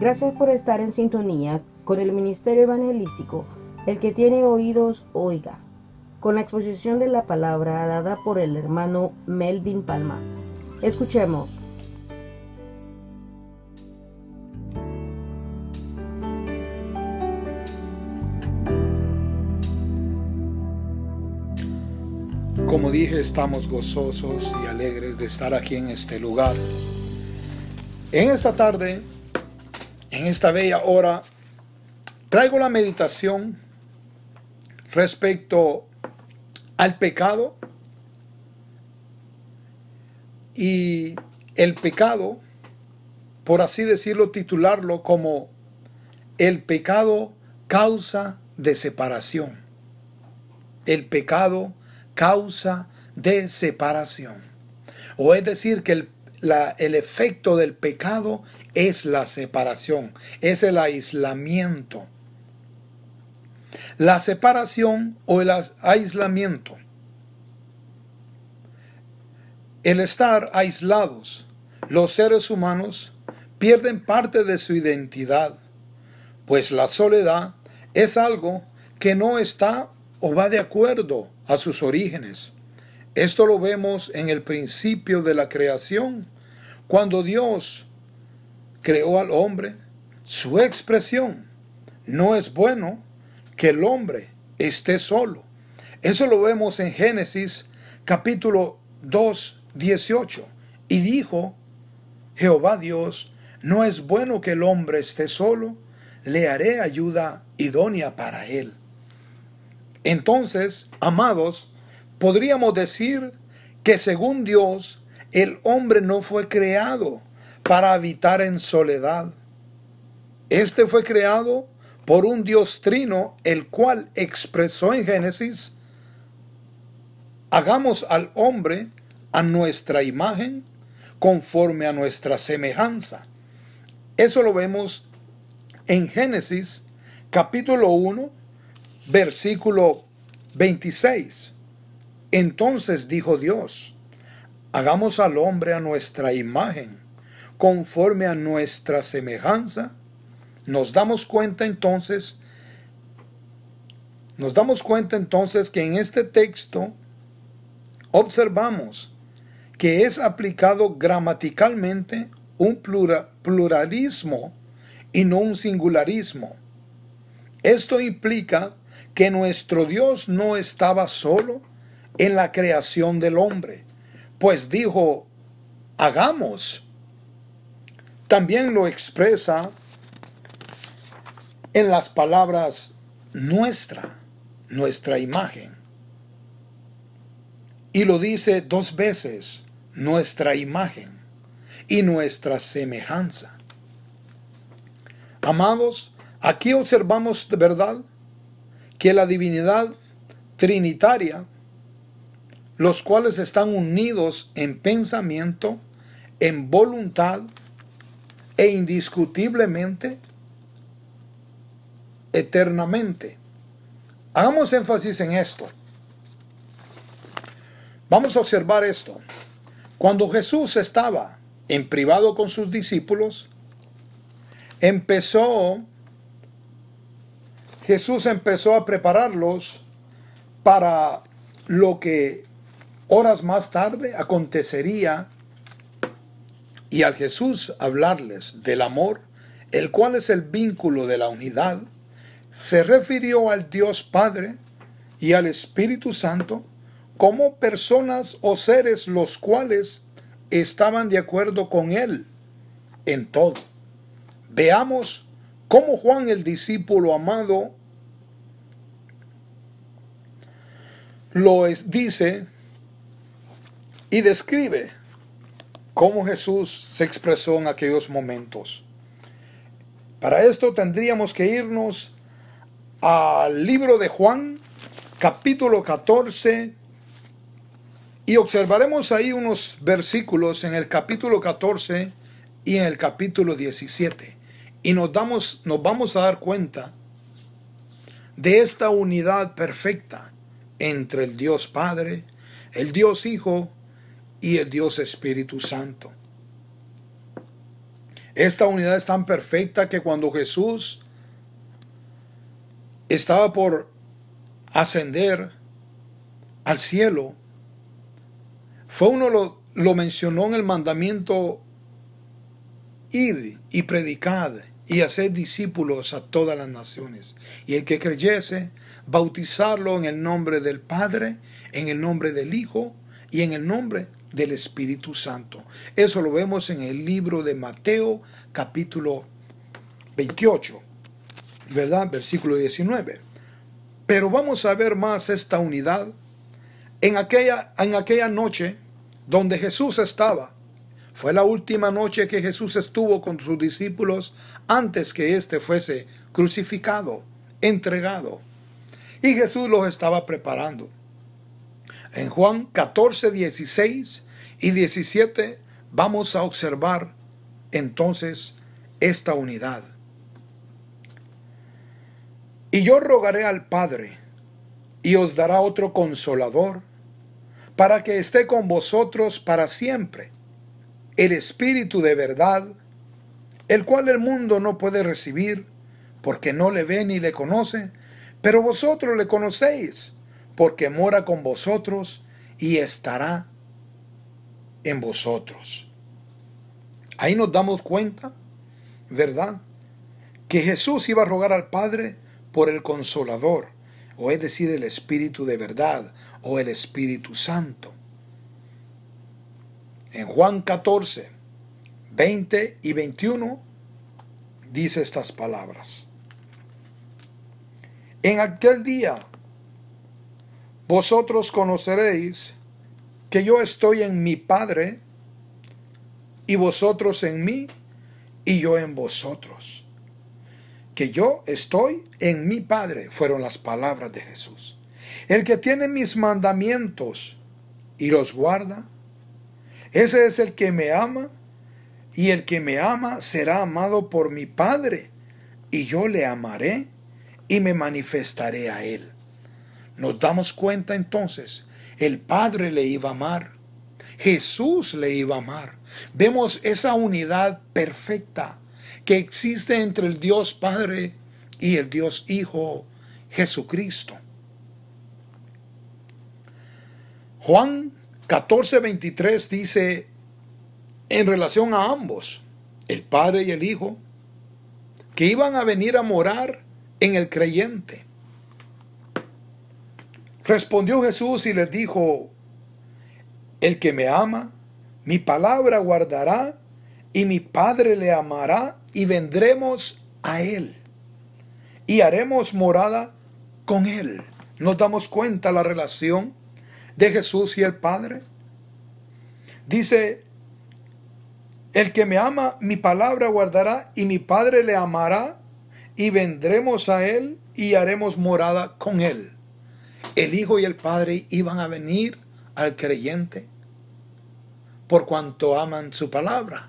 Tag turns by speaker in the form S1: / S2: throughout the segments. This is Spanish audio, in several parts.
S1: Gracias por estar en sintonía con el Ministerio Evangelístico. El que tiene oídos, oiga. Con la exposición de la palabra dada por el hermano Melvin Palma. Escuchemos.
S2: Como dije, estamos gozosos y alegres de estar aquí en este lugar. En esta tarde, en esta bella hora, traigo la meditación respecto al pecado y el pecado, por así decirlo, titularlo como el pecado causa de separación. El pecado causa de separación. O es decir, que el el efecto del pecado es la separación, es el aislamiento. La separación o el aislamiento. El estar aislados, los seres humanos pierden parte de su identidad, pues la soledad es algo que no está o va de acuerdo a sus orígenes. Esto lo vemos en el principio de la creación, cuando Dios creó al hombre, su expresión no es bueno que el hombre esté solo. Eso lo vemos en Génesis capítulo 2, 18. Y dijo Jehová Dios, no es bueno que el hombre esté solo, le haré ayuda idónea para él. Entonces, amados, Podríamos decir que según Dios, el hombre no fue creado para habitar en soledad. Este fue creado por un Dios trino, el cual expresó en Génesis, hagamos al hombre a nuestra imagen, conforme a nuestra semejanza. Eso lo vemos en Génesis capítulo 1, versículo 26. Entonces dijo Dios, hagamos al hombre a nuestra imagen, conforme a nuestra semejanza. Nos damos cuenta entonces, nos damos cuenta entonces que en este texto observamos que es aplicado gramaticalmente un pluralismo y no un singularismo. Esto implica que nuestro Dios no estaba solo, en la creación del hombre, pues dijo, hagamos. También lo expresa en las palabras nuestra, nuestra imagen. Y lo dice dos veces, nuestra imagen y nuestra semejanza. Amados, aquí observamos de verdad que la divinidad trinitaria los cuales están unidos en pensamiento, en voluntad e indiscutiblemente eternamente. Hagamos énfasis en esto. Vamos a observar esto. Cuando Jesús estaba en privado con sus discípulos, empezó, Jesús empezó a prepararlos para lo que Horas más tarde acontecería y al Jesús hablarles del amor, el cual es el vínculo de la unidad, se refirió al Dios Padre y al Espíritu Santo como personas o seres los cuales estaban de acuerdo con Él en todo. Veamos cómo Juan el discípulo amado lo dice y describe cómo Jesús se expresó en aquellos momentos. Para esto tendríamos que irnos al libro de Juan, capítulo 14, y observaremos ahí unos versículos en el capítulo 14 y en el capítulo 17. Y nos, damos, nos vamos a dar cuenta de esta unidad perfecta entre el Dios Padre, el Dios Hijo y el Dios Espíritu Santo. Esta unidad es tan perfecta que cuando Jesús estaba por ascender al cielo, fue uno lo, lo mencionó en el mandamiento id y predicad y hacer discípulos a todas las naciones. Y el que creyese, bautizarlo en el nombre del Padre, en el nombre del Hijo y en el nombre del Espíritu Santo. Eso lo vemos en el libro de Mateo capítulo 28, ¿verdad? Versículo 19. Pero vamos a ver más esta unidad en aquella, en aquella noche donde Jesús estaba. Fue la última noche que Jesús estuvo con sus discípulos antes que éste fuese crucificado, entregado. Y Jesús los estaba preparando. En Juan 14, 16 y 17 vamos a observar entonces esta unidad. Y yo rogaré al Padre, y os dará otro consolador, para que esté con vosotros para siempre, el Espíritu de verdad, el cual el mundo no puede recibir, porque no le ve ni le conoce, pero vosotros le conocéis, porque mora con vosotros y estará en vosotros. Ahí nos damos cuenta, ¿verdad? Que Jesús iba a rogar al Padre por el consolador, o es decir, el Espíritu de verdad, o el Espíritu Santo. En Juan 14, 20 y 21 dice estas palabras. En aquel día vosotros conoceréis que yo estoy en mi Padre y vosotros en mí y yo en vosotros. Que yo estoy en mi Padre fueron las palabras de Jesús. El que tiene mis mandamientos y los guarda, ese es el que me ama y el que me ama será amado por mi Padre y yo le amaré y me manifestaré a él. Nos damos cuenta entonces, el Padre le iba a amar, Jesús le iba a amar. Vemos esa unidad perfecta que existe entre el Dios Padre y el Dios Hijo Jesucristo. Juan 14:23 dice en relación a ambos, el Padre y el Hijo, que iban a venir a morar en el creyente. Respondió Jesús y les dijo, el que me ama, mi palabra guardará, y mi Padre le amará, y vendremos a él, y haremos morada con él. ¿Nos damos cuenta la relación de Jesús y el Padre? Dice, el que me ama, mi palabra guardará, y mi Padre le amará, y vendremos a él, y haremos morada con él el Hijo y el Padre iban a venir al creyente por cuanto aman su palabra.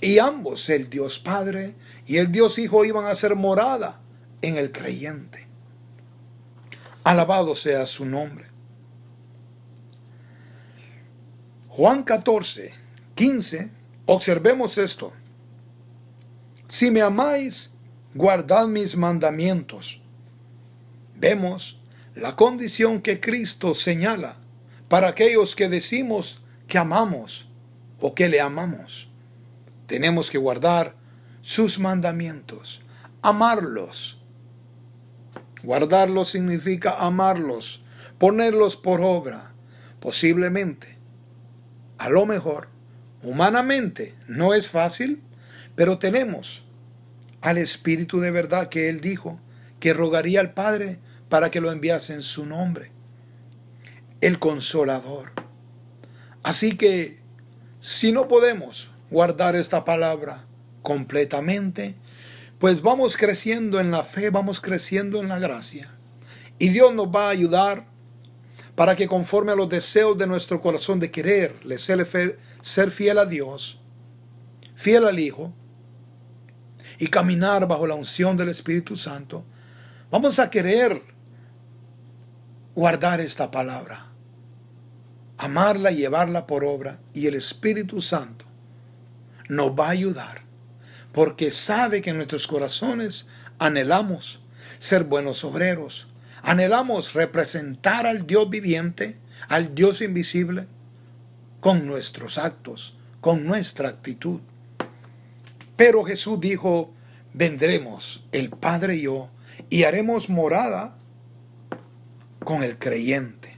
S2: Y ambos, el Dios Padre y el Dios Hijo, iban a ser morada en el creyente. Alabado sea su nombre. Juan 14, 15, observemos esto. Si me amáis, guardad mis mandamientos. Vemos la condición que Cristo señala para aquellos que decimos que amamos o que le amamos. Tenemos que guardar sus mandamientos, amarlos. Guardarlos significa amarlos, ponerlos por obra. Posiblemente, a lo mejor, humanamente no es fácil, pero tenemos al Espíritu de verdad que Él dijo que rogaría al Padre para que lo enviase en su nombre, el consolador. Así que si no podemos guardar esta palabra completamente, pues vamos creciendo en la fe, vamos creciendo en la gracia. Y Dios nos va a ayudar para que conforme a los deseos de nuestro corazón de querer, ser fiel a Dios, fiel al Hijo, y caminar bajo la unción del Espíritu Santo, vamos a querer guardar esta palabra, amarla y llevarla por obra, y el Espíritu Santo nos va a ayudar, porque sabe que en nuestros corazones anhelamos ser buenos obreros, anhelamos representar al Dios viviente, al Dios invisible, con nuestros actos, con nuestra actitud. Pero Jesús dijo, vendremos el Padre y yo y haremos morada con el creyente.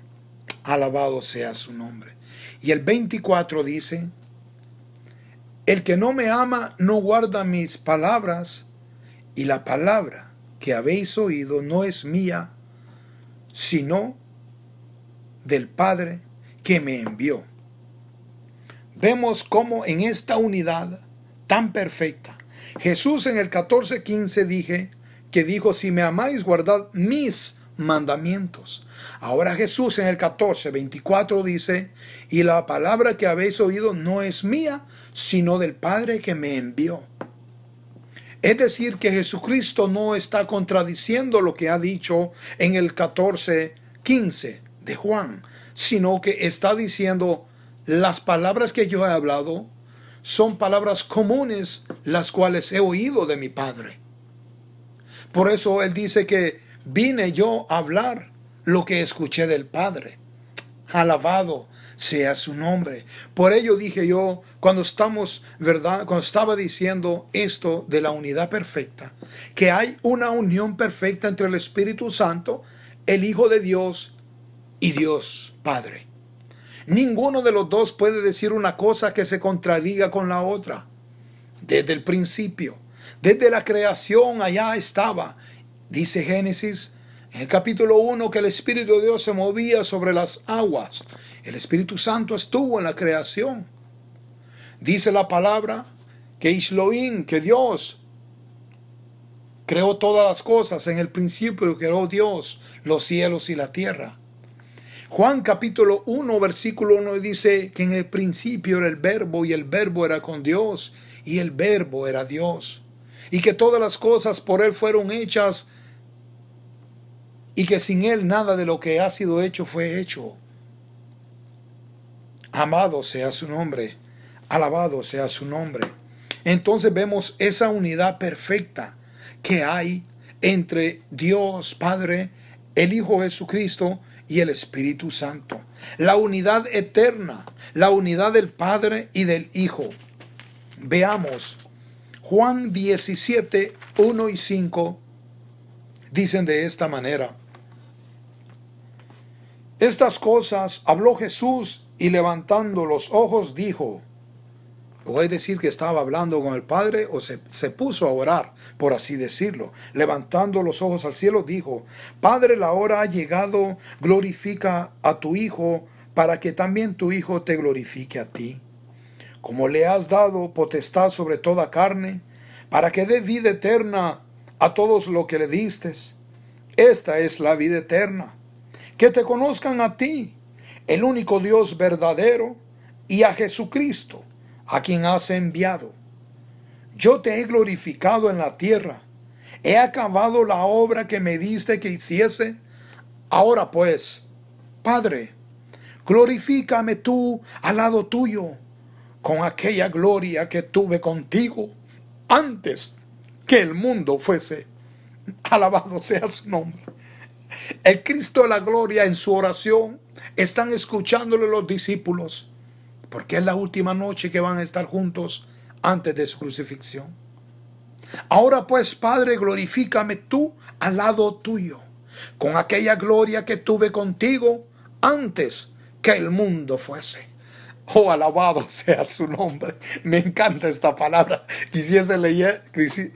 S2: Alabado sea su nombre. Y el 24 dice, el que no me ama no guarda mis palabras y la palabra que habéis oído no es mía, sino del Padre que me envió. Vemos cómo en esta unidad tan perfecta, Jesús en el 14:15 dije que dijo, si me amáis, guardad mis mandamientos. Ahora Jesús en el 14, 24 dice, y la palabra que habéis oído no es mía, sino del Padre que me envió. Es decir, que Jesucristo no está contradiciendo lo que ha dicho en el 14, 15 de Juan, sino que está diciendo, las palabras que yo he hablado son palabras comunes, las cuales he oído de mi Padre. Por eso Él dice que vine yo a hablar lo que escuché del Padre. Alabado sea su nombre. Por ello dije yo, cuando estamos, ¿verdad? Cuando estaba diciendo esto de la unidad perfecta, que hay una unión perfecta entre el Espíritu Santo, el Hijo de Dios y Dios Padre. Ninguno de los dos puede decir una cosa que se contradiga con la otra. Desde el principio, desde la creación allá estaba, dice Génesis en el capítulo 1 que el Espíritu de Dios se movía sobre las aguas. El Espíritu Santo estuvo en la creación. Dice la palabra que Isloín, que Dios creó todas las cosas. En el principio creó Dios los cielos y la tierra. Juan capítulo 1 versículo 1 dice que en el principio era el verbo y el verbo era con Dios y el verbo era Dios. Y que todas las cosas por Él fueron hechas y que sin Él nada de lo que ha sido hecho fue hecho. Amado sea su nombre, alabado sea su nombre. Entonces vemos esa unidad perfecta que hay entre Dios Padre, el Hijo Jesucristo y el Espíritu Santo. La unidad eterna, la unidad del Padre y del Hijo. Veamos, Juan 17, 1 y 5 dicen de esta manera. Estas cosas habló Jesús y levantando los ojos dijo, a decir que estaba hablando con el Padre o se, se, puso a orar, por así decirlo. Levantando los ojos al cielo dijo, Padre, la hora ha llegado, glorifica a tu Hijo, para que también tu Hijo te glorifique a ti. Como le has dado potestad sobre toda carne, para que dé vida eterna a todos lo que le distes. Esta es la vida eterna que te conozcan a ti, el único Dios verdadero, y a Jesucristo, a quien has enviado. Yo te he glorificado en la tierra, he acabado la obra que me diste que hiciese. Ahora pues, Padre, glorifícame tú al lado tuyo, con aquella gloria que tuve contigo antes que el mundo fuese. Alabado sea su nombre. El Cristo de la gloria en su oración están escuchándole los discípulos, porque es la última noche que van a estar juntos antes de su crucifixión. Ahora pues, Padre, glorifícame tú al lado tuyo, con aquella gloria que tuve contigo antes que el mundo fuese. Oh, alabado sea su nombre. Me encanta esta palabra. Leer,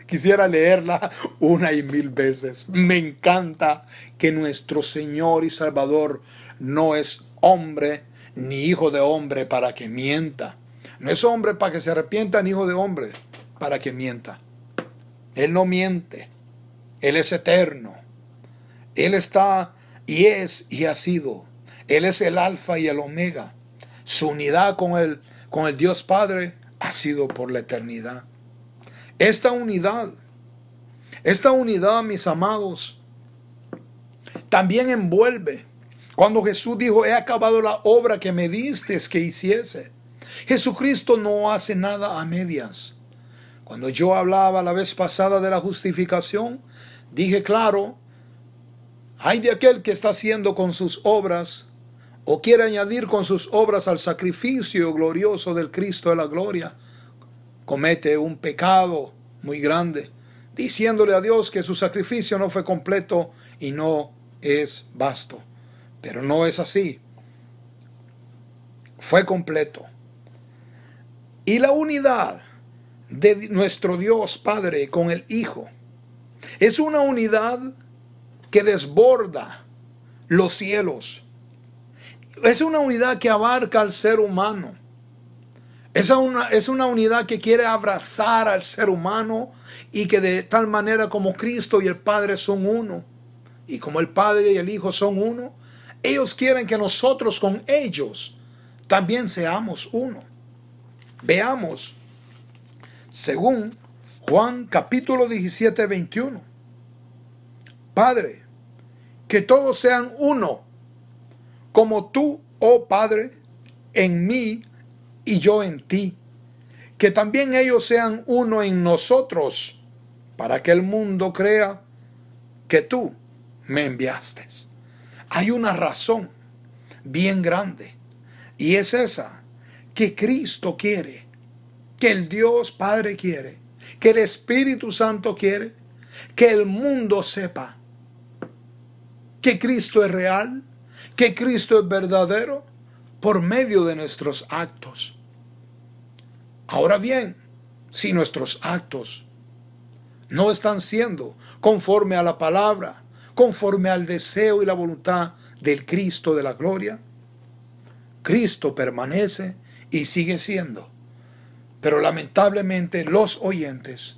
S2: quisiera leerla una y mil veces. Me encanta que nuestro Señor y Salvador no es hombre ni hijo de hombre para que mienta. No es hombre para que se arrepienta ni hijo de hombre para que mienta. Él no miente. Él es eterno. Él está y es y ha sido. Él es el alfa y el omega. Su unidad con el, con el Dios Padre ha sido por la eternidad. Esta unidad, esta unidad, mis amados, también envuelve. Cuando Jesús dijo, he acabado la obra que me diste que hiciese. Jesucristo no hace nada a medias. Cuando yo hablaba la vez pasada de la justificación, dije claro, hay de aquel que está haciendo con sus obras o quiere añadir con sus obras al sacrificio glorioso del Cristo de la gloria, comete un pecado muy grande, diciéndole a Dios que su sacrificio no fue completo y no es vasto. Pero no es así. Fue completo. Y la unidad de nuestro Dios Padre con el Hijo es una unidad que desborda los cielos es una unidad que abarca al ser humano. Es una, es una unidad que quiere abrazar al ser humano y que de tal manera como Cristo y el Padre son uno, y como el Padre y el Hijo son uno, ellos quieren que nosotros con ellos también seamos uno. Veamos, según Juan capítulo 17, 21. Padre, que todos sean uno como tú, oh Padre, en mí y yo en ti, que también ellos sean uno en nosotros, para que el mundo crea que tú me enviaste. Hay una razón bien grande, y es esa, que Cristo quiere, que el Dios Padre quiere, que el Espíritu Santo quiere, que el mundo sepa que Cristo es real, que Cristo es verdadero por medio de nuestros actos. Ahora bien, si nuestros actos no están siendo conforme a la palabra, conforme al deseo y la voluntad del Cristo de la gloria, Cristo permanece y sigue siendo. Pero lamentablemente los oyentes,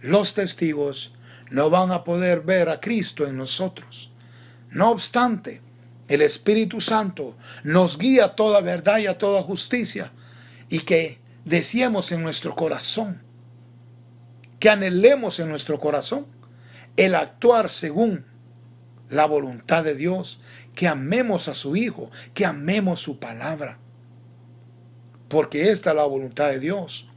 S2: los testigos, no van a poder ver a Cristo en nosotros. No obstante, el Espíritu Santo nos guía a toda verdad y a toda justicia y que deseemos en nuestro corazón, que anhelemos en nuestro corazón el actuar según la voluntad de Dios, que amemos a su Hijo, que amemos su palabra, porque esta es la voluntad de Dios.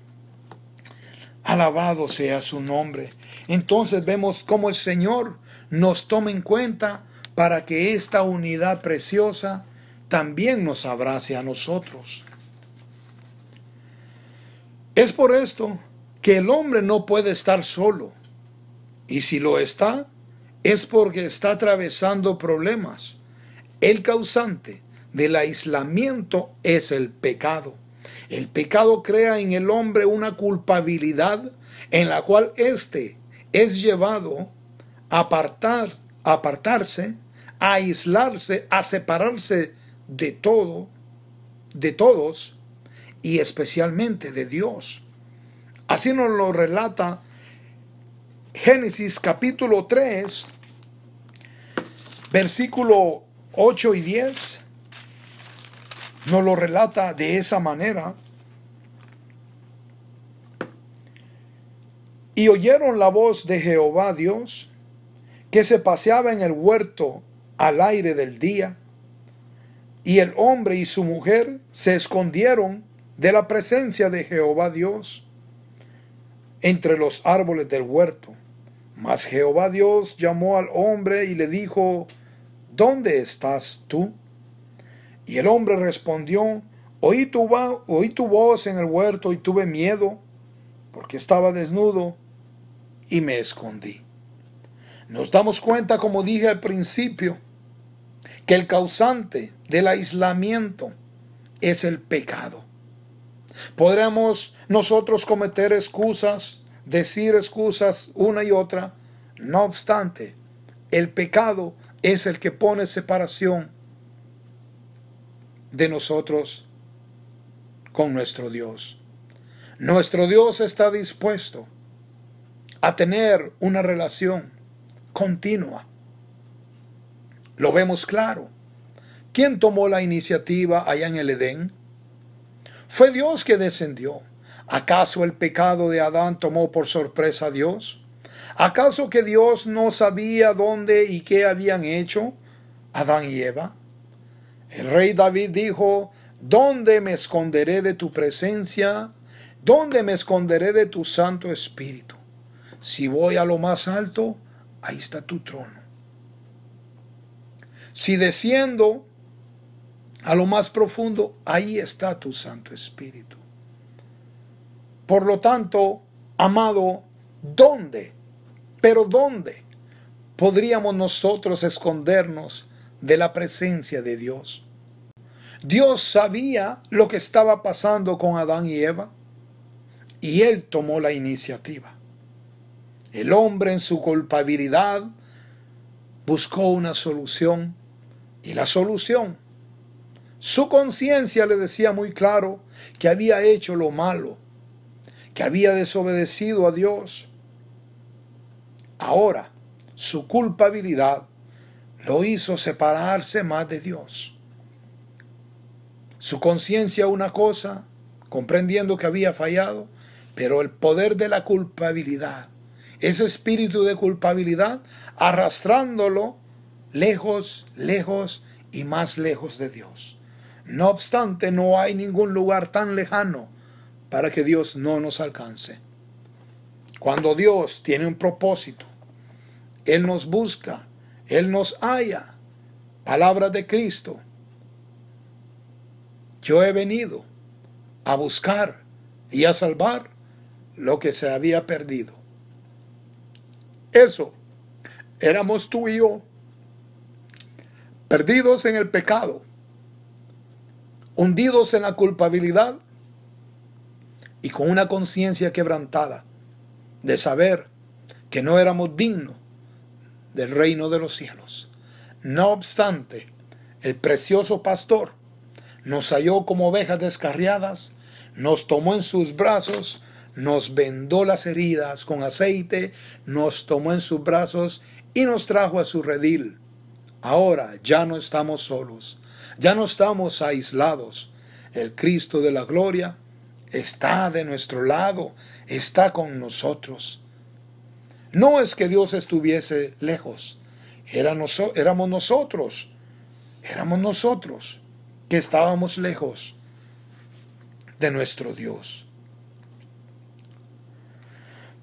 S2: Alabado sea su nombre. Entonces vemos cómo el Señor nos toma en cuenta para que esta unidad preciosa también nos abrace a nosotros. Es por esto que el hombre no puede estar solo, y si lo está, es porque está atravesando problemas. El causante del aislamiento es el pecado. El pecado crea en el hombre una culpabilidad en la cual éste es llevado a, apartar, apartarse a aislarse, a separarse de todo, de todos y especialmente de Dios. Así nos lo relata Génesis capítulo 3, versículo 8 y 10. Nos lo relata de esa manera. Y oyeron la voz de Jehová Dios, que se paseaba en el huerto al aire del día, y el hombre y su mujer se escondieron de la presencia de Jehová Dios entre los árboles del huerto. Mas Jehová Dios llamó al hombre y le dijo, ¿Dónde estás tú? Y el hombre respondió, oí tu, oí tu voz en el huerto y tuve miedo, porque estaba desnudo y me escondí. Nos damos cuenta, como dije al principio, que el causante del aislamiento es el pecado. Podremos nosotros cometer excusas, decir excusas una y otra, no obstante, el pecado es el que pone separación de nosotros con nuestro Dios. Nuestro Dios está dispuesto a tener una relación continua lo vemos claro. ¿Quién tomó la iniciativa allá en el Edén? Fue Dios que descendió. ¿Acaso el pecado de Adán tomó por sorpresa a Dios? ¿Acaso que Dios no sabía dónde y qué habían hecho Adán y Eva? El rey David dijo, ¿dónde me esconderé de tu presencia? ¿Dónde me esconderé de tu Santo Espíritu? Si voy a lo más alto, ahí está tu trono. Si desciendo a lo más profundo, ahí está tu Santo Espíritu. Por lo tanto, amado, ¿dónde? Pero ¿dónde podríamos nosotros escondernos de la presencia de Dios? Dios sabía lo que estaba pasando con Adán y Eva y él tomó la iniciativa. El hombre en su culpabilidad buscó una solución y la solución, su conciencia le decía muy claro que había hecho lo malo, que había desobedecido a Dios. Ahora, su culpabilidad lo hizo separarse más de Dios. Su conciencia una cosa, comprendiendo que había fallado, pero el poder de la culpabilidad, ese espíritu de culpabilidad, arrastrándolo lejos, lejos y más lejos de Dios. No obstante, no hay ningún lugar tan lejano para que Dios no nos alcance. Cuando Dios tiene un propósito, Él nos busca, Él nos halla. Palabra de Cristo. Yo he venido a buscar y a salvar lo que se había perdido. Eso éramos tú y yo perdidos en el pecado, hundidos en la culpabilidad y con una conciencia quebrantada de saber que no éramos dignos del reino de los cielos. No obstante, el precioso pastor nos halló como ovejas descarriadas, nos tomó en sus brazos, nos vendó las heridas con aceite, nos tomó en sus brazos y nos trajo a su redil Ahora ya no estamos solos, ya no estamos aislados. El Cristo de la gloria está de nuestro lado, está con nosotros. No es que Dios estuviese lejos, éramos nosotros, éramos nosotros que estábamos lejos de nuestro Dios.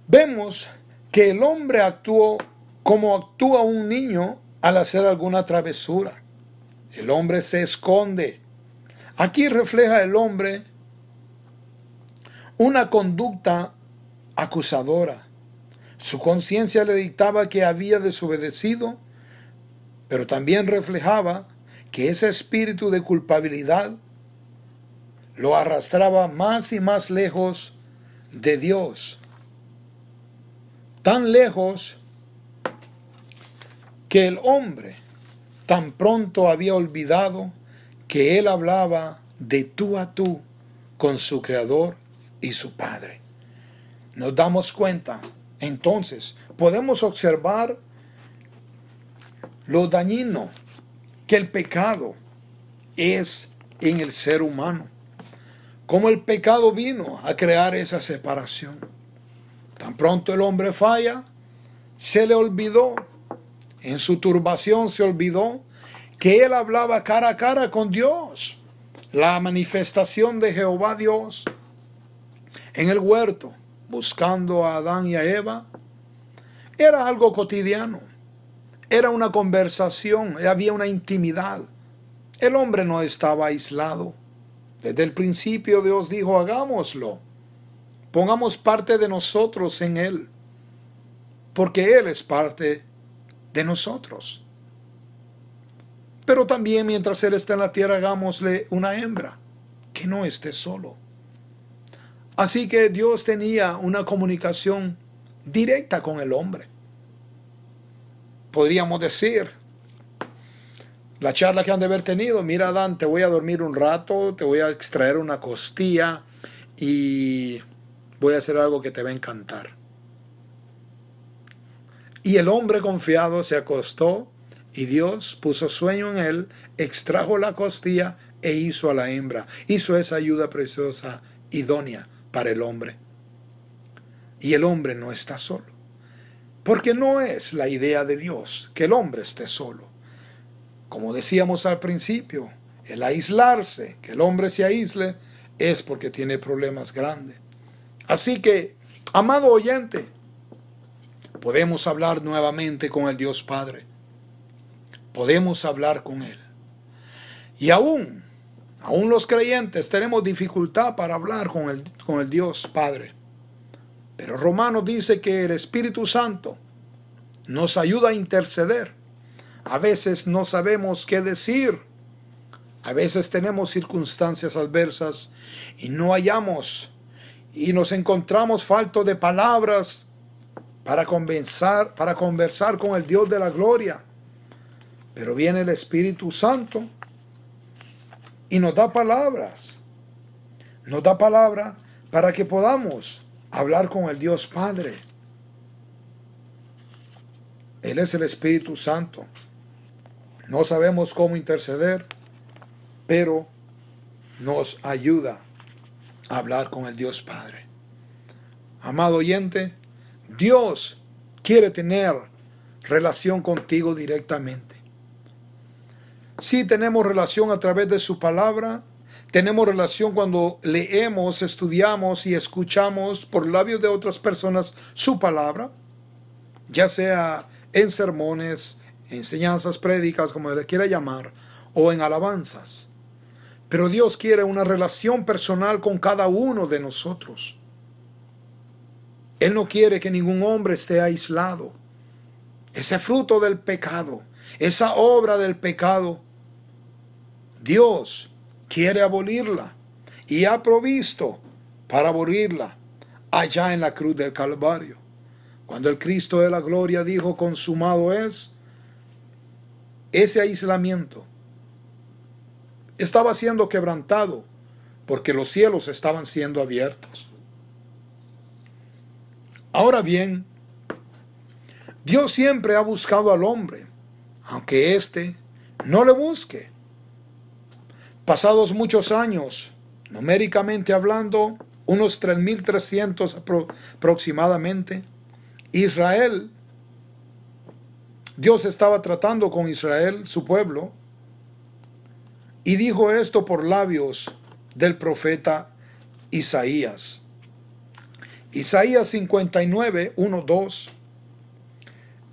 S2: Vemos que el hombre actuó como actúa un niño al hacer alguna travesura. El hombre se esconde. Aquí refleja el hombre una conducta acusadora. Su conciencia le dictaba que había desobedecido, pero también reflejaba que ese espíritu de culpabilidad lo arrastraba más y más lejos de Dios. Tan lejos que el hombre tan pronto había olvidado que él hablaba de tú a tú con su Creador y su Padre. Nos damos cuenta, entonces, podemos observar lo dañino que el pecado es en el ser humano. Como el pecado vino a crear esa separación. Tan pronto el hombre falla, se le olvidó en su turbación se olvidó que él hablaba cara a cara con Dios. La manifestación de Jehová Dios en el huerto, buscando a Adán y a Eva, era algo cotidiano. Era una conversación, había una intimidad. El hombre no estaba aislado. Desde el principio Dios dijo, hagámoslo. Pongamos parte de nosotros en Él. Porque Él es parte de nosotros. Pero también mientras Él está en la tierra, hagámosle una hembra, que no esté solo. Así que Dios tenía una comunicación directa con el hombre. Podríamos decir, la charla que han de haber tenido, mira Adán, te voy a dormir un rato, te voy a extraer una costilla y voy a hacer algo que te va a encantar. Y el hombre confiado se acostó y Dios puso sueño en él, extrajo la costilla e hizo a la hembra. Hizo esa ayuda preciosa, idónea para el hombre. Y el hombre no está solo. Porque no es la idea de Dios que el hombre esté solo. Como decíamos al principio, el aislarse, que el hombre se aísle, es porque tiene problemas grandes. Así que, amado oyente, podemos hablar nuevamente con el Dios Padre. Podemos hablar con Él. Y aún, aún los creyentes tenemos dificultad para hablar con el, con el Dios Padre. Pero Romano dice que el Espíritu Santo nos ayuda a interceder. A veces no sabemos qué decir. A veces tenemos circunstancias adversas y no hallamos y nos encontramos falto de palabras para conversar, para conversar con el Dios de la gloria. Pero viene el Espíritu Santo y nos da palabras. Nos da palabra para que podamos hablar con el Dios Padre. Él es el Espíritu Santo. No sabemos cómo interceder, pero nos ayuda a hablar con el Dios Padre. Amado oyente, Dios quiere tener relación contigo directamente. Si tenemos relación a través de su palabra, tenemos relación cuando leemos, estudiamos y escuchamos por labios de otras personas su palabra, ya sea en sermones, enseñanzas, prédicas, como le quiera llamar, o en alabanzas. Pero Dios quiere una relación personal con cada uno de nosotros. Él no quiere que ningún hombre esté aislado. Ese fruto del pecado, esa obra del pecado, Dios quiere abolirla y ha provisto para abolirla allá en la cruz del Calvario. Cuando el Cristo de la gloria dijo consumado es, ese aislamiento estaba siendo quebrantado porque los cielos estaban siendo abiertos. Ahora bien, Dios siempre ha buscado al hombre, aunque éste no le busque. Pasados muchos años, numéricamente hablando, unos 3.300 aproximadamente, Israel, Dios estaba tratando con Israel, su pueblo, y dijo esto por labios del profeta Isaías. Isaías 59, 1, 2.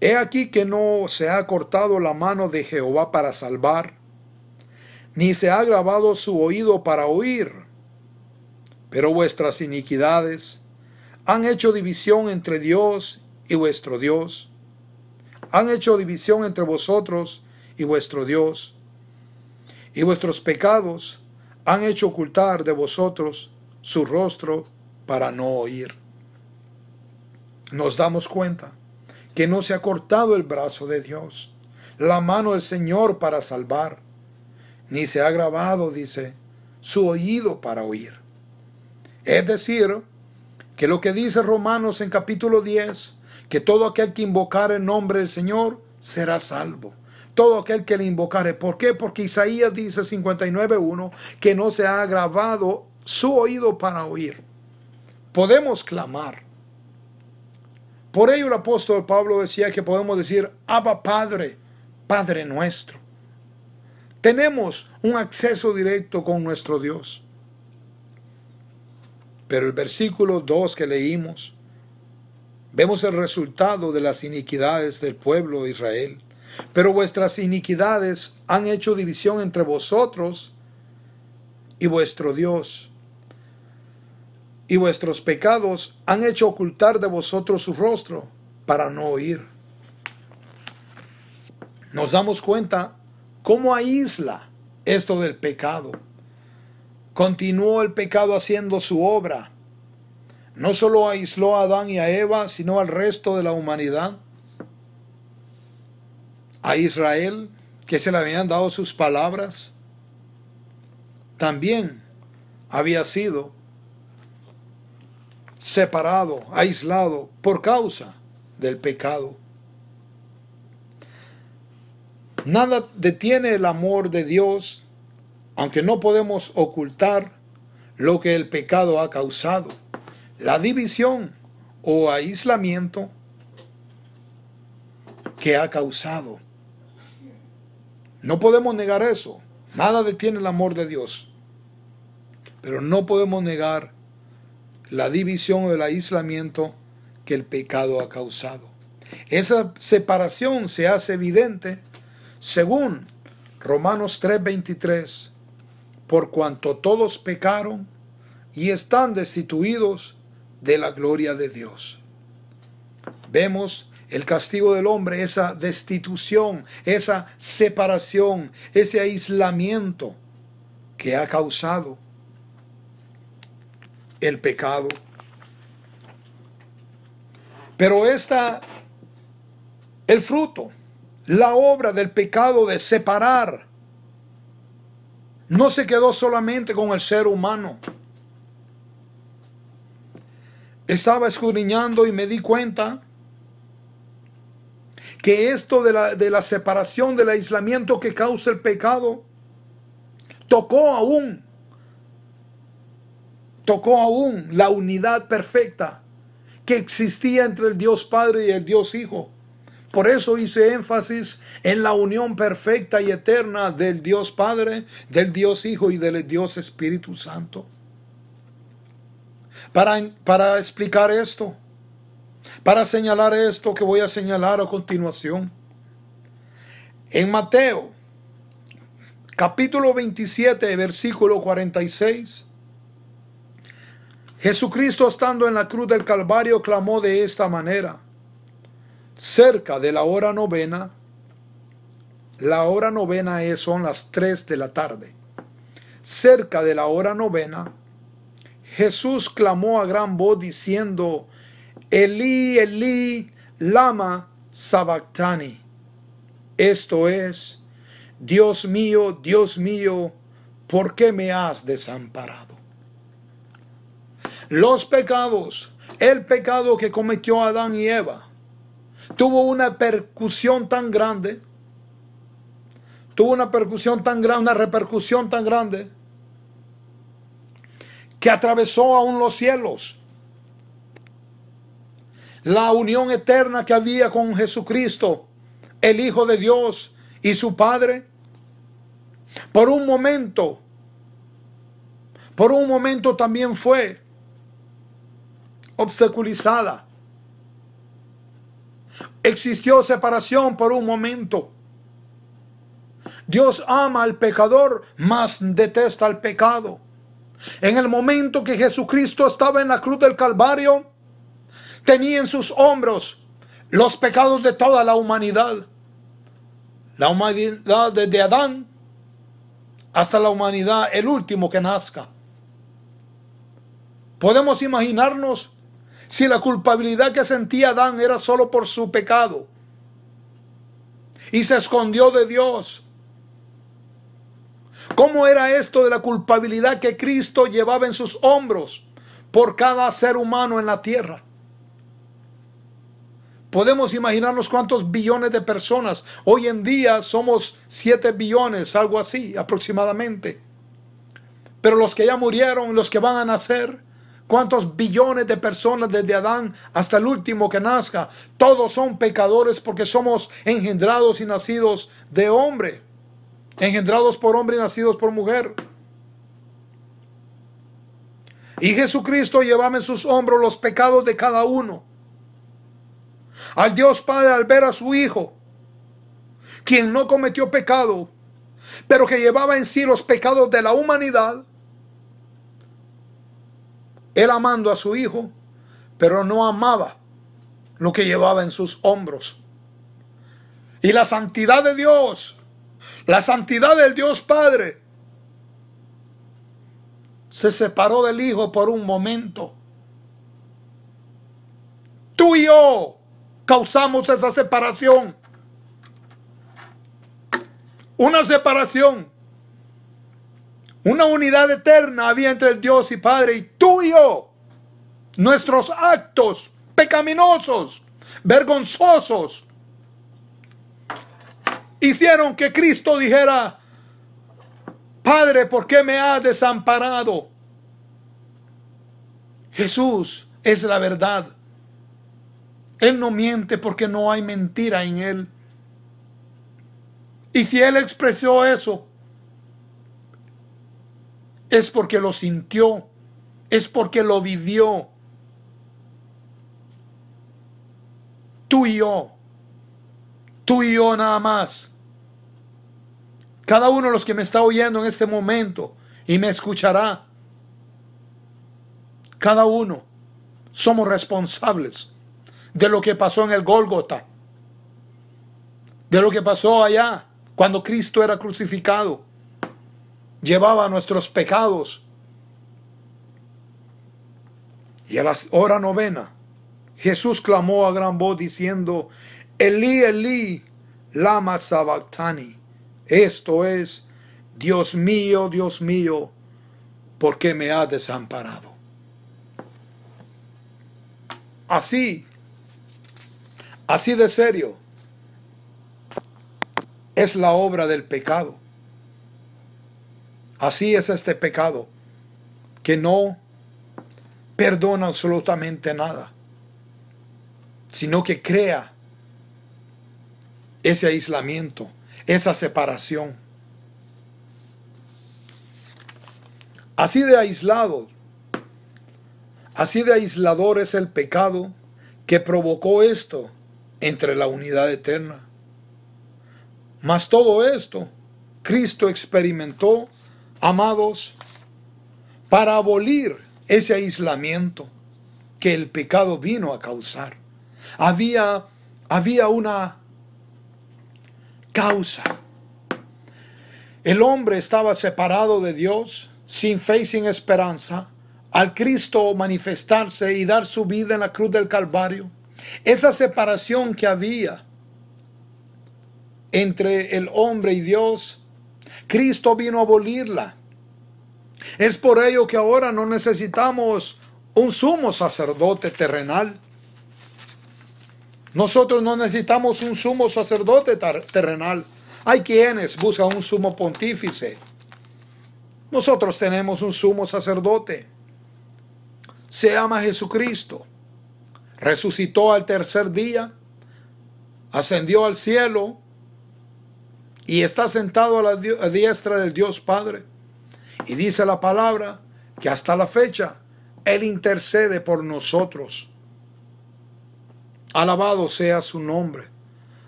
S2: He aquí que no se ha cortado la mano de Jehová para salvar, ni se ha grabado su oído para oír, pero vuestras iniquidades han hecho división entre Dios y vuestro Dios. Han hecho división entre vosotros y vuestro Dios. Y vuestros pecados han hecho ocultar de vosotros su rostro para no oír. Nos damos cuenta que no se ha cortado el brazo de Dios, la mano del Señor para salvar, ni se ha grabado, dice, su oído para oír. Es decir, que lo que dice Romanos en capítulo 10, que todo aquel que invocar el nombre del Señor será salvo. Todo aquel que le invocare. ¿Por qué? Porque Isaías dice 59.1 que no se ha grabado su oído para oír. Podemos clamar. Por ello el apóstol Pablo decía que podemos decir, Abba Padre, Padre nuestro. Tenemos un acceso directo con nuestro Dios. Pero el versículo 2 que leímos Vemos el resultado de las iniquidades del pueblo de Israel. Pero vuestras iniquidades han hecho división entre vosotros y vuestro Dios. Y vuestros pecados han hecho ocultar de vosotros su rostro para no oír. Nos damos cuenta cómo aísla esto del pecado. Continuó el pecado haciendo su obra no solo aisló a Adán y a Eva, sino al resto de la humanidad. A Israel, que se le habían dado sus palabras, también había sido separado, aislado por causa del pecado. Nada detiene el amor de Dios, aunque no podemos ocultar lo que el pecado ha causado la división o aislamiento que ha causado. No podemos negar eso. Nada detiene el amor de Dios. Pero no podemos negar la división o el aislamiento que el pecado ha causado. Esa separación se hace evidente según Romanos 3:23, por cuanto todos pecaron y están destituidos de la gloria de Dios. Vemos el castigo del hombre, esa destitución, esa separación, ese aislamiento que ha causado el pecado. Pero esta, el fruto, la obra del pecado de separar, no se quedó solamente con el ser humano. Estaba escudriñando y me di cuenta que esto de la, de la separación, del aislamiento que causa el pecado, tocó aún, tocó aún la unidad perfecta que existía entre el Dios Padre y el Dios Hijo. Por eso hice énfasis en la unión perfecta y eterna del Dios Padre, del Dios Hijo y del Dios Espíritu Santo. Para, para explicar esto, para señalar esto que voy a señalar a continuación. En Mateo, capítulo 27, versículo 46, Jesucristo estando en la cruz del Calvario clamó de esta manera, cerca de la hora novena, la hora novena es, son las 3 de la tarde, cerca de la hora novena, Jesús clamó a gran voz diciendo, Elí, Elí, lama sabactani. Esto es, Dios mío, Dios mío, ¿por qué me has desamparado? Los pecados, el pecado que cometió Adán y Eva, tuvo una percusión tan grande, tuvo una percusión tan grande, una repercusión tan grande, que atravesó aún los cielos. La unión eterna que había con Jesucristo, el Hijo de Dios y su Padre, por un momento, por un momento también fue obstaculizada. Existió separación por un momento. Dios ama al pecador, mas detesta al pecado. En el momento que Jesucristo estaba en la cruz del Calvario, tenía en sus hombros los pecados de toda la humanidad. La humanidad desde Adán hasta la humanidad, el último que nazca. Podemos imaginarnos si la culpabilidad que sentía Adán era solo por su pecado y se escondió de Dios. ¿Cómo era esto de la culpabilidad que Cristo llevaba en sus hombros por cada ser humano en la tierra? Podemos imaginarnos cuántos billones de personas. Hoy en día somos 7 billones, algo así aproximadamente. Pero los que ya murieron, los que van a nacer, cuántos billones de personas desde Adán hasta el último que nazca, todos son pecadores porque somos engendrados y nacidos de hombre, engendrados por hombre y nacidos por mujer. Y Jesucristo llevaba en sus hombros los pecados de cada uno. Al Dios Padre al ver a su Hijo, quien no cometió pecado, pero que llevaba en sí los pecados de la humanidad, él amando a su Hijo, pero no amaba lo que llevaba en sus hombros. Y la santidad de Dios, la santidad del Dios Padre, se separó del Hijo por un momento. Tú y yo causamos esa separación. Una separación. Una unidad eterna había entre el Dios y Padre y tú y yo. Nuestros actos pecaminosos, vergonzosos, hicieron que Cristo dijera, Padre, ¿por qué me has desamparado? Jesús es la verdad. Él no miente porque no hay mentira en Él. Y si Él expresó eso, es porque lo sintió, es porque lo vivió. Tú y yo, tú y yo nada más. Cada uno de los que me está oyendo en este momento y me escuchará, cada uno somos responsables de lo que pasó en el Gólgota, de lo que pasó allá cuando Cristo era crucificado. Llevaba nuestros pecados. Y a la hora novena, Jesús clamó a gran voz diciendo, Elí, Elí, lama sabactani. Esto es, Dios mío, Dios mío, ¿por qué me has desamparado? Así, así de serio, es la obra del pecado. Así es este pecado, que no perdona absolutamente nada, sino que crea ese aislamiento, esa separación. Así de aislado, así de aislador es el pecado que provocó esto entre la unidad eterna. Mas todo esto Cristo experimentó, amados, para abolir ese aislamiento que el pecado vino a causar. Había, había una causa. El hombre estaba separado de Dios, sin fe y sin esperanza, al Cristo manifestarse y dar su vida en la cruz del Calvario. Esa separación que había entre el hombre y Dios, Cristo vino a abolirla. Es por ello que ahora no necesitamos un sumo sacerdote terrenal. Nosotros no necesitamos un sumo sacerdote terrenal. Hay quienes buscan un sumo pontífice. Nosotros tenemos un sumo sacerdote. Se llama Jesucristo. Resucitó al tercer día. Ascendió al cielo. Y está sentado a la diestra del Dios Padre. Y dice la palabra que hasta la fecha Él intercede por nosotros. Alabado sea su nombre.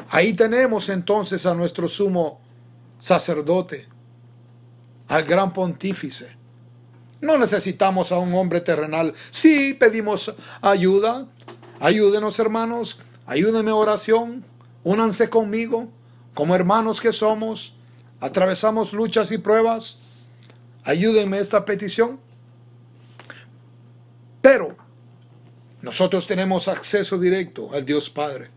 S2: Ahí tenemos entonces a nuestro sumo sacerdote, al gran pontífice. No necesitamos a un hombre terrenal. Sí pedimos ayuda. Ayúdenos hermanos. Ayúdenme oración. Únanse conmigo. Como hermanos que somos. Atravesamos luchas y pruebas. Ayúdenme esta petición. Pero nosotros tenemos acceso directo al Dios Padre.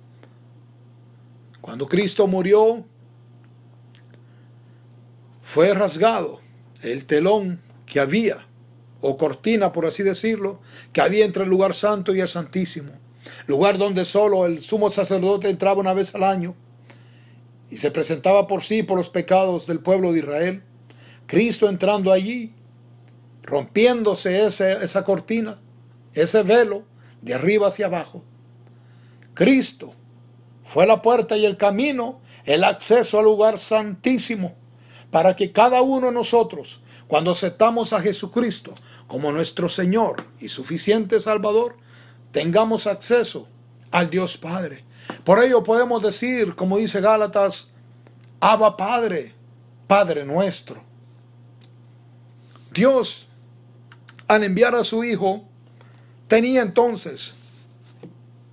S2: Cuando Cristo murió, fue rasgado el telón que había, o cortina por así decirlo, que había entre el lugar santo y el santísimo, lugar donde solo el sumo sacerdote entraba una vez al año y se presentaba por sí por los pecados del pueblo de Israel. Cristo entrando allí, rompiéndose esa cortina, ese velo, de arriba hacia abajo. Cristo fue la puerta y el camino, el acceso al lugar santísimo, para que cada uno de nosotros, cuando aceptamos a Jesucristo como nuestro Señor y suficiente Salvador, tengamos acceso al Dios Padre. Por ello podemos decir, como dice Gálatas, Abba Padre, Padre nuestro. Dios, al enviar a su Hijo, tenía entonces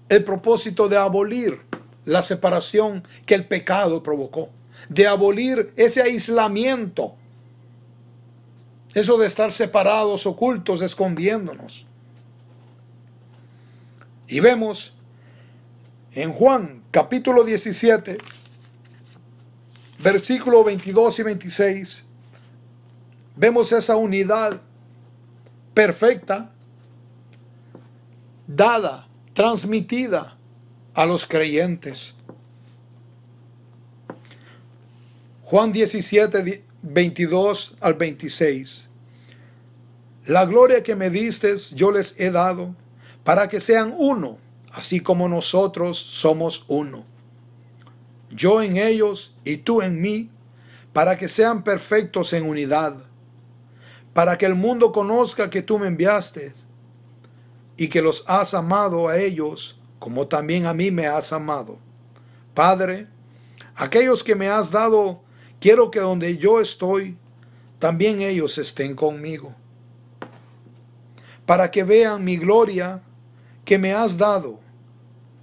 S2: el propósito de abolir la separación que el pecado provocó, de abolir ese aislamiento, eso de estar separados, ocultos, escondiéndonos. Y vemos en Juan capítulo 17, versículo 22 y 26, vemos esa unidad perfecta dada, transmitida a los creyentes. Juan 17, 22 al 26. La gloria que me diste yo les he dado para que sean uno, así como nosotros somos uno. Yo en ellos y tú en mí, para que sean perfectos en unidad, para que el mundo conozca que tú me enviaste y que los has amado a ellos como también a mí me has amado. Padre, aquellos que me has dado, quiero que donde yo estoy, también ellos estén conmigo, para que vean mi gloria que me has dado,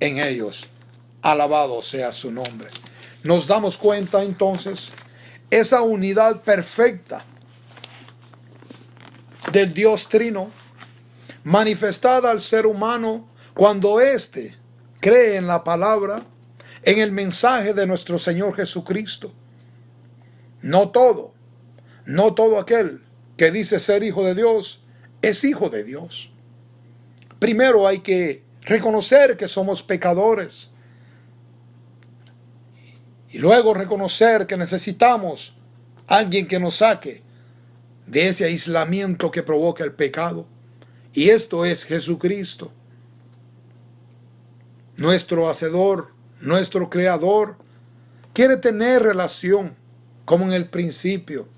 S2: en ellos. Alabado sea su nombre. Nos damos cuenta entonces esa unidad perfecta del Dios Trino manifestada al ser humano cuando éste cree en la palabra, en el mensaje de nuestro Señor Jesucristo. No todo, no todo aquel que dice ser hijo de Dios es hijo de Dios. Primero hay que reconocer que somos pecadores y luego reconocer que necesitamos alguien que nos saque de ese aislamiento que provoca el pecado. Y esto es Jesucristo, nuestro hacedor, nuestro creador. Quiere tener relación como en el principio.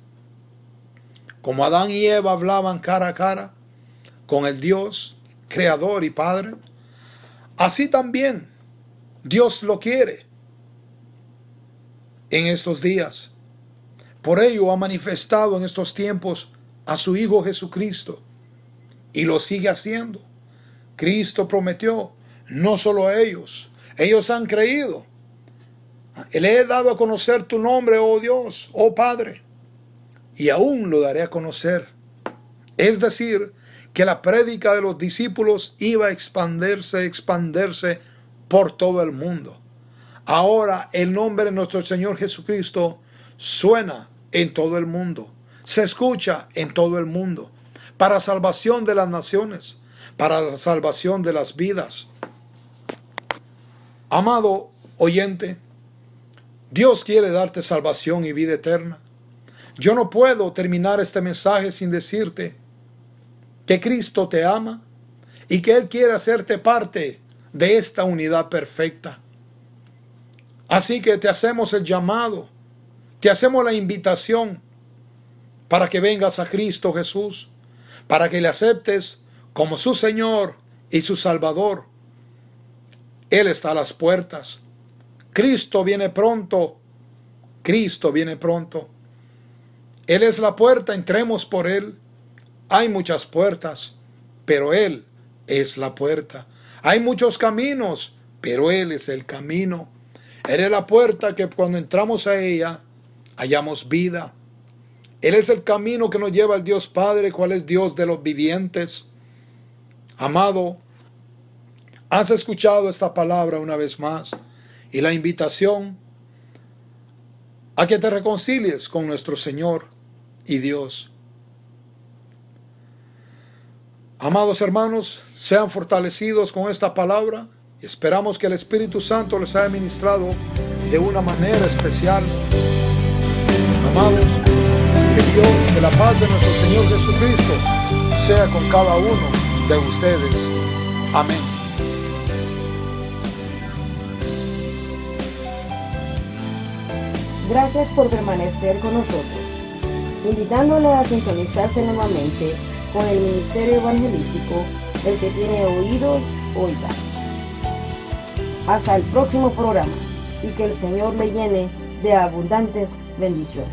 S2: Como Adán y Eva hablaban cara a cara con el Dios, creador y padre. Así también Dios lo quiere en estos días. Por ello ha manifestado en estos tiempos a su Hijo Jesucristo y lo sigue haciendo. Cristo prometió, no solo a ellos, ellos han creído. Le he dado a conocer tu nombre, oh Dios, oh Padre, y aún lo daré a conocer. Es decir, que la prédica de los discípulos iba a expandirse, expandirse por todo el mundo. Ahora el nombre de nuestro Señor Jesucristo suena en todo el mundo, se escucha en todo el mundo, para salvación de las naciones, para la salvación de las vidas. Amado oyente, Dios quiere darte salvación y vida eterna. Yo no puedo terminar este mensaje sin decirte que Cristo te ama y que Él quiere hacerte parte de esta unidad perfecta. Así que te hacemos el llamado te hacemos la invitación para que vengas a Cristo Jesús, para que le aceptes como su Señor y su Salvador. Él está a las puertas. Cristo viene pronto. Cristo viene pronto. Él es la puerta, entremos por Él. Hay muchas puertas, pero Él es la puerta. Hay muchos caminos, pero Él es el camino. Él es la puerta que cuando entramos a ella, hallamos vida. Él es el camino que nos lleva al Dios Padre, cual es Dios de los vivientes. Amado, has escuchado esta palabra una vez más y la invitación a que te reconcilies con nuestro Señor y Dios. Amados hermanos, sean fortalecidos con esta palabra esperamos que el Espíritu Santo les haya ministrado de una manera especial Amados, que Dios, que la paz de nuestro Señor Jesucristo sea con cada uno de ustedes. Amén.
S1: Gracias por permanecer con nosotros, invitándole a sintonizarse nuevamente con el ministerio evangelístico, el que tiene oídos, oiga. Hasta el próximo programa y que el Señor le llene de abundantes bendiciones.